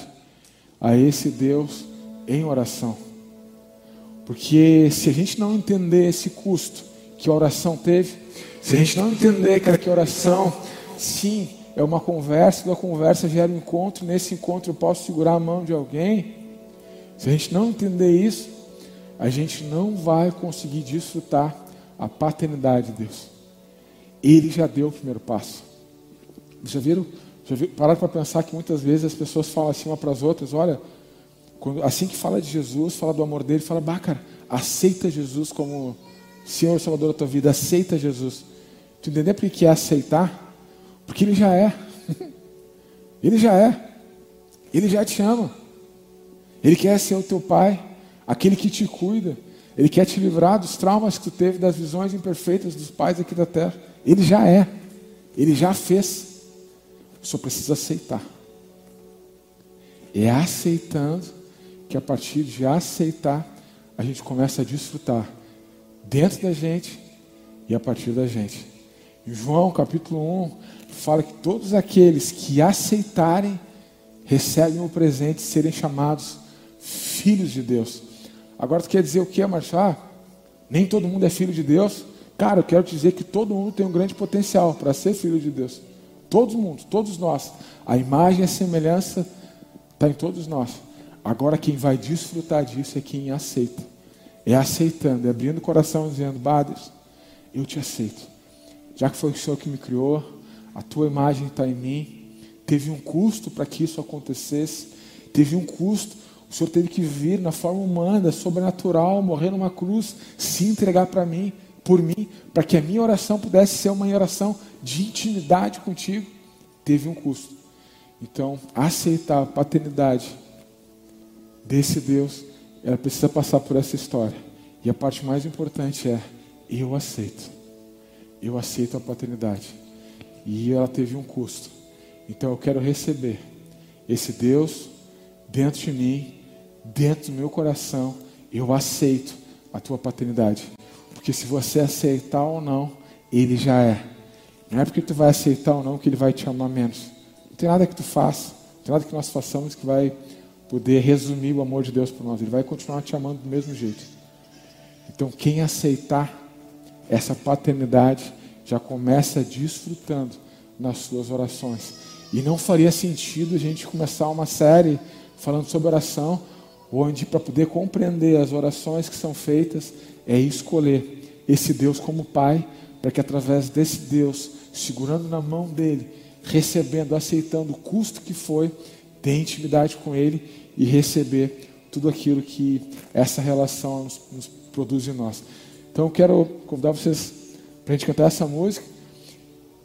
a esse Deus em oração. Porque se a gente não entender esse custo que a oração teve, se a gente não entender, cara, que a oração, sim, é uma conversa, da conversa gera um encontro, nesse encontro eu posso segurar a mão de alguém. Se a gente não entender isso, a gente não vai conseguir desfrutar a paternidade de Deus. Ele já deu o primeiro passo. Já viram? Já? Pararam para pensar que muitas vezes as pessoas falam assim uma para as outras: olha, quando, assim que fala de Jesus, fala do amor dele, fala, bah, cara, aceita Jesus como Senhor Salvador da tua vida, aceita Jesus. Tu entendeu por que é aceitar? Porque ele já é. ele já é. Ele já te ama. Ele quer ser o teu pai, aquele que te cuida. Ele quer te livrar dos traumas que tu teve, das visões imperfeitas dos pais aqui da terra. Ele já é. Ele já fez. Só precisa aceitar. É aceitando que a partir de aceitar, a gente começa a desfrutar dentro da gente e a partir da gente. Em João capítulo 1, fala que todos aqueles que aceitarem recebem o presente de serem chamados filhos de Deus. Agora tu quer dizer o que, Marchá? Nem todo mundo é filho de Deus? Cara, eu quero te dizer que todo mundo tem um grande potencial para ser filho de Deus. Todo mundo, todos nós. A imagem e a semelhança está em todos nós. Agora quem vai desfrutar disso é quem aceita. É aceitando, é abrindo o coração dizendo, Bades, eu te aceito. Já que foi o Senhor que me criou, a tua imagem está em mim. Teve um custo para que isso acontecesse. Teve um custo. O Senhor teve que vir na forma humana, sobrenatural, morrer numa cruz, se entregar para mim por mim, para que a minha oração pudesse ser uma oração de intimidade contigo, teve um custo. Então, aceitar a paternidade desse Deus, ela precisa passar por essa história. E a parte mais importante é: eu aceito. Eu aceito a paternidade. E ela teve um custo. Então eu quero receber esse Deus dentro de mim, dentro do meu coração. Eu aceito a tua paternidade. Porque se você aceitar ou não, ele já é. Não é porque tu vai aceitar ou não que ele vai te amar menos. Não tem nada que tu faça, não tem nada que nós façamos que vai poder resumir o amor de Deus por nós. Ele vai continuar te amando do mesmo jeito. Então, quem aceitar essa paternidade já começa desfrutando nas suas orações. E não faria sentido a gente começar uma série falando sobre oração, onde para poder compreender as orações que são feitas, é escolher esse Deus como Pai, para que através desse Deus, segurando na mão dele, recebendo, aceitando o custo que foi, ter intimidade com ele e receber tudo aquilo que essa relação nos, nos produz em nós. Então eu quero convidar vocês para a gente cantar essa música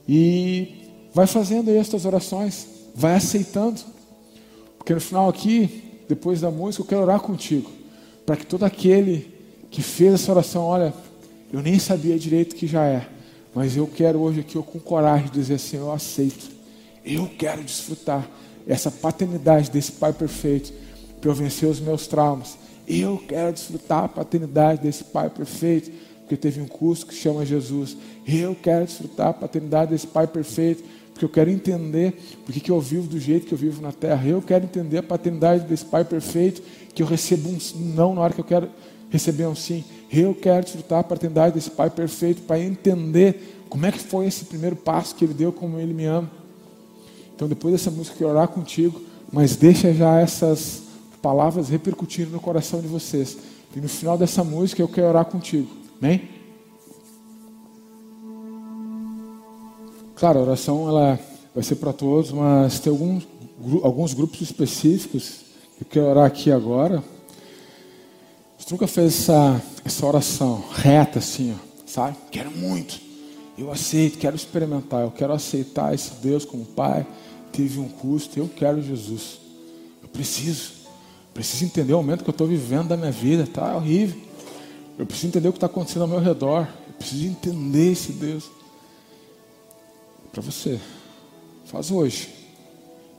e vai fazendo aí estas orações, vai aceitando, porque no final aqui, depois da música, eu quero orar contigo, para que todo aquele que fez essa oração, olha, eu nem sabia direito que já é, mas eu quero hoje aqui, eu com coragem, dizer assim: eu aceito, eu quero desfrutar essa paternidade desse Pai perfeito, para eu vencer os meus traumas. Eu quero desfrutar a paternidade desse Pai perfeito, porque teve um curso que chama Jesus. Eu quero desfrutar a paternidade desse Pai perfeito, porque eu quero entender porque que eu vivo do jeito que eu vivo na terra. Eu quero entender a paternidade desse Pai perfeito, que eu recebo um não na hora que eu quero receber um sim. Eu quero desfrutar a paternidade desse Pai perfeito para entender como é que foi esse primeiro passo que Ele deu, como Ele me ama. Então, depois dessa música, eu quero orar contigo, mas deixa já essas palavras repercutindo no coração de vocês. E no final dessa música, eu quero orar contigo. Amém? Claro, a oração ela vai ser para todos, mas tem alguns, alguns grupos específicos que eu quero orar aqui agora. Você nunca fez essa, essa oração reta assim, ó, sabe? Quero muito. Eu aceito, quero experimentar, eu quero aceitar esse Deus como Pai. Teve um custo, eu quero Jesus. Eu preciso. Preciso entender o momento que eu estou vivendo da minha vida. Tá horrível. Eu preciso entender o que está acontecendo ao meu redor. Eu preciso entender esse Deus. Para você. Faz hoje.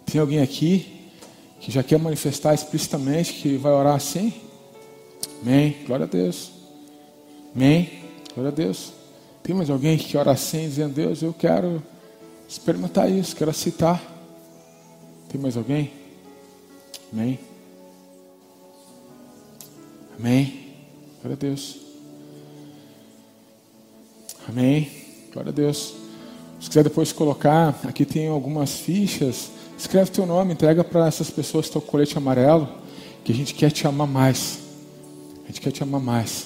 Tem alguém aqui que já quer manifestar explicitamente que vai orar assim? Amém. Glória a Deus. Amém. Glória a Deus. Tem mais alguém que ora assim, dizendo: Deus, eu quero experimentar isso, quero aceitar. Tem mais alguém? Amém. Amém. Glória a Deus. Amém. Glória a Deus. Se quiser depois colocar, aqui tem algumas fichas. Escreve teu nome, entrega para essas pessoas o colete amarelo, que a gente quer te amar mais. Gente quer te amar mais.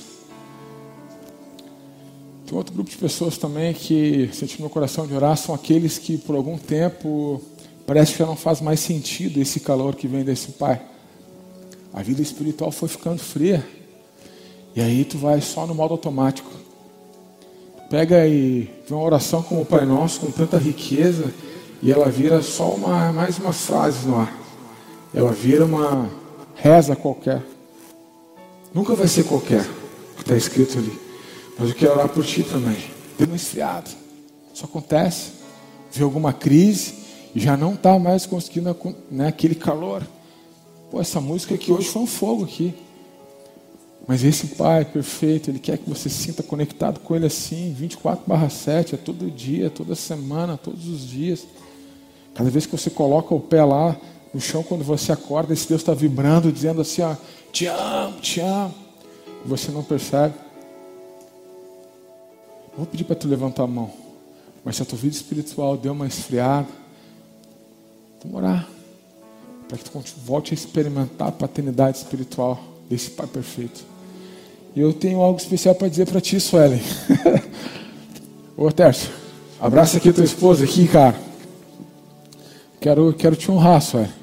Tem outro grupo de pessoas também que senti meu coração de orar, são aqueles que por algum tempo parece que já não faz mais sentido esse calor que vem desse Pai. A vida espiritual foi ficando fria. E aí tu vai só no modo automático. Pega e vê uma oração como o Pai Nosso, com tanta riqueza, e ela vira só uma, mais uma frase no ar. Ela vira uma reza qualquer. Nunca vai ser qualquer que está escrito ali. Mas eu quero orar por ti também. Esfriada. Isso acontece. Vê alguma crise e já não está mais conseguindo né, aquele calor. Pô, essa música aqui hoje foi um fogo aqui. Mas esse Pai perfeito, Ele quer que você se sinta conectado com Ele assim, 24 barra 7, é todo dia, toda semana, todos os dias. Cada vez que você coloca o pé lá no chão, quando você acorda, esse Deus está vibrando, dizendo assim, ó, te amo, te amo. Você não percebe. Vou pedir para tu levantar a mão. Mas se a tua vida espiritual deu uma esfriada, vamos orar. Para que tu volte a experimentar a paternidade espiritual desse Pai perfeito. E eu tenho algo especial para dizer para ti, Suelen. Ô, Tércio, abraça aqui a tua esposa aqui, cara. Quero, quero te honrar, Suelen.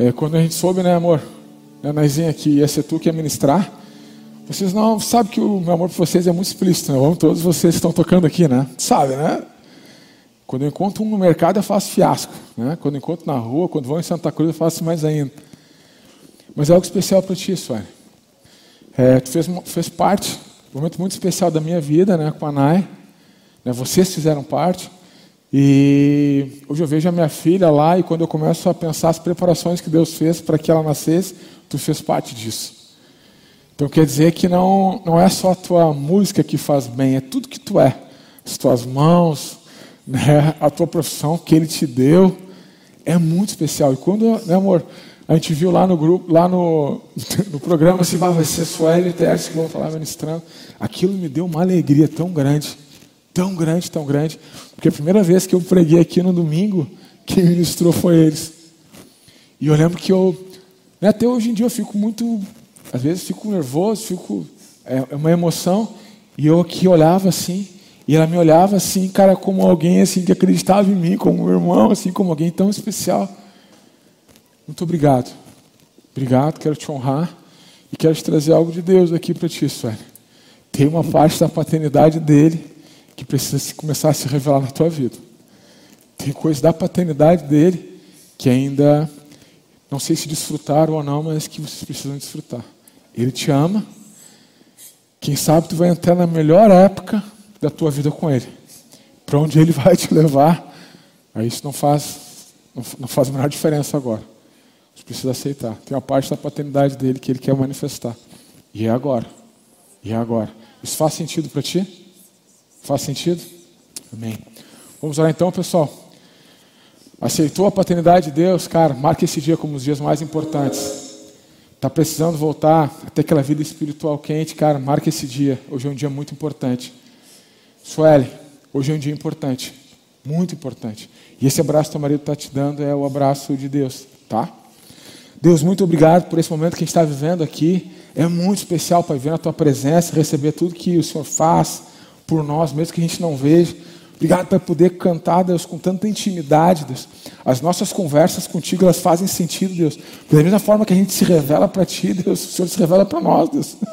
É, quando a gente soube, né, amor? Né, Naizinha, que ia ser tu que ia ministrar. Vocês não sabem que o meu amor por vocês é muito explícito, né? Todos vocês estão tocando aqui, né? Sabe, né? Quando eu encontro um no mercado, eu faço fiasco. Né? Quando eu encontro na rua, quando vou em Santa Cruz, eu faço mais ainda. Mas é algo especial para ti, Sueli. É, tu fez, fez parte, um momento muito especial da minha vida, né, com a Nai. Né, vocês fizeram parte. E hoje eu vejo a minha filha lá e quando eu começo a pensar as preparações que Deus fez para que ela nascesse, tu fez parte disso. Então quer dizer que não, não é só a tua música que faz bem, é tudo que tu é. As tuas mãos, né, a tua profissão que Ele te deu, é muito especial. E quando, né, amor, a gente viu lá no grupo, lá no, no programa, assim, vai ser e Tércio que vão falar ministrando, aquilo me deu uma alegria tão grande, tão grande, tão grande, porque a primeira vez que eu preguei aqui no domingo, quem ministrou foi eles. E eu lembro que eu, né, até hoje em dia eu fico muito às vezes fico nervoso, fico é, é uma emoção e eu aqui olhava assim e ela me olhava assim, cara, como alguém assim que acreditava em mim, como um irmão, assim, como alguém tão especial. Muito obrigado. Obrigado, quero te honrar e quero te trazer algo de Deus aqui para ti, Sueli. Tem uma parte da paternidade dele que precisa começar a se revelar na tua vida. Tem coisas da paternidade dele que ainda não sei se desfrutaram ou não, mas que vocês precisam desfrutar. Ele te ama. Quem sabe tu vai entrar na melhor época da tua vida com Ele. Para onde Ele vai te levar, aí isso não faz, não faz a menor diferença agora. Você precisa aceitar. Tem uma parte da paternidade dele que Ele quer manifestar. E é agora. E é agora. Isso faz sentido para ti? Faz sentido? Amém. Vamos lá então, pessoal. Aceitou a paternidade de Deus, cara, marque esse dia como dos dias mais importantes. Está precisando voltar até aquela vida espiritual quente, cara, marque esse dia. Hoje é um dia muito importante. Sueli, hoje é um dia importante. Muito importante. E esse abraço que teu marido está te dando é o abraço de Deus, tá? Deus, muito obrigado por esse momento que a gente está vivendo aqui. É muito especial para ver na tua presença, receber tudo que o Senhor faz por nós, mesmo que a gente não veja. Obrigado por poder cantar, Deus, com tanta intimidade, Deus. As nossas conversas contigo, elas fazem sentido, Deus. Da mesma forma que a gente se revela para Ti, Deus, o Senhor se revela para nós, Deus.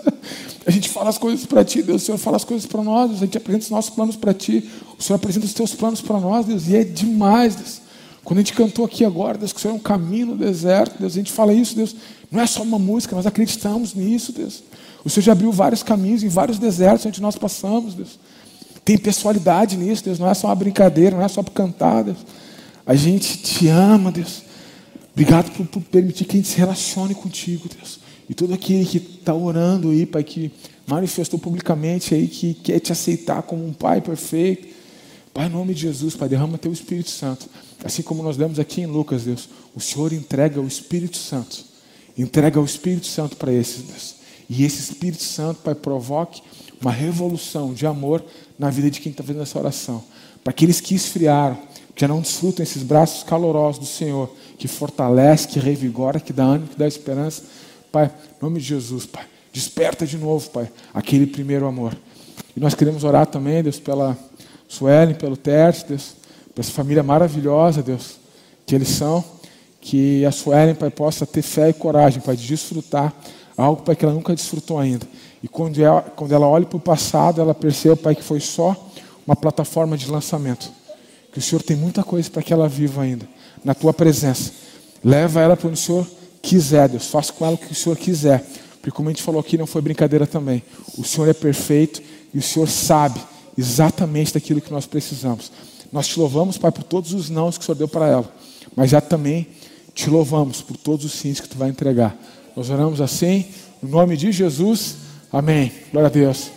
A gente fala as coisas para Ti, Deus, o Senhor fala as coisas para nós, Deus. A gente apresenta os nossos planos para Ti, o Senhor apresenta os Teus planos para nós, Deus. E é demais, Deus. Quando a gente cantou aqui agora, Deus, que o Senhor é um caminho no deserto, Deus, a gente fala isso, Deus. Não é só uma música, nós acreditamos nisso, Deus. O Senhor já abriu vários caminhos em vários desertos onde nós passamos, Deus. Tem pessoalidade nisso, Deus. Não é só uma brincadeira, não é só para cantar, Deus. A gente te ama, Deus. Obrigado por, por, permitir que a gente se relacione contigo, Deus. E todo aquele que está orando aí, Pai, que manifestou publicamente aí, que quer te aceitar como um Pai perfeito. Pai, em nome de Jesus, Pai, derrama teu Espírito Santo. Assim como nós lemos aqui em Lucas, Deus, o Senhor entrega o Espírito Santo. Entrega o Espírito Santo para esses, Deus. E esse Espírito Santo, Pai, provoque uma revolução de amor na vida de quem está fazendo essa oração. Para aqueles que esfriaram, que já não desfrutam esses braços calorosos do Senhor, que fortalece, que revigora, que dá ânimo, que dá esperança. Pai, em nome de Jesus, Pai, desperta de novo, Pai, aquele primeiro amor. E nós queremos orar também, Deus, pela Suelen, pelo Terce, Deus, por essa família maravilhosa, Deus, que eles são. Que a Suelen, Pai, possa ter fé e coragem, Pai, de desfrutar algo, Pai, que ela nunca desfrutou ainda. E quando ela, quando ela olha para o passado, ela percebe, Pai, que foi só uma plataforma de lançamento. Que o Senhor tem muita coisa para que ela viva ainda, na tua presença. Leva ela para onde o Senhor quiser, Deus. Faça com ela o que o Senhor quiser. Porque, como a gente falou aqui, não foi brincadeira também. O Senhor é perfeito e o Senhor sabe exatamente daquilo que nós precisamos. Nós te louvamos, Pai, por todos os nãos que o Senhor deu para ela. Mas já também te louvamos por todos os sims que tu vai entregar. Nós oramos assim, no nome de Jesus. Amém. Glória a Deus.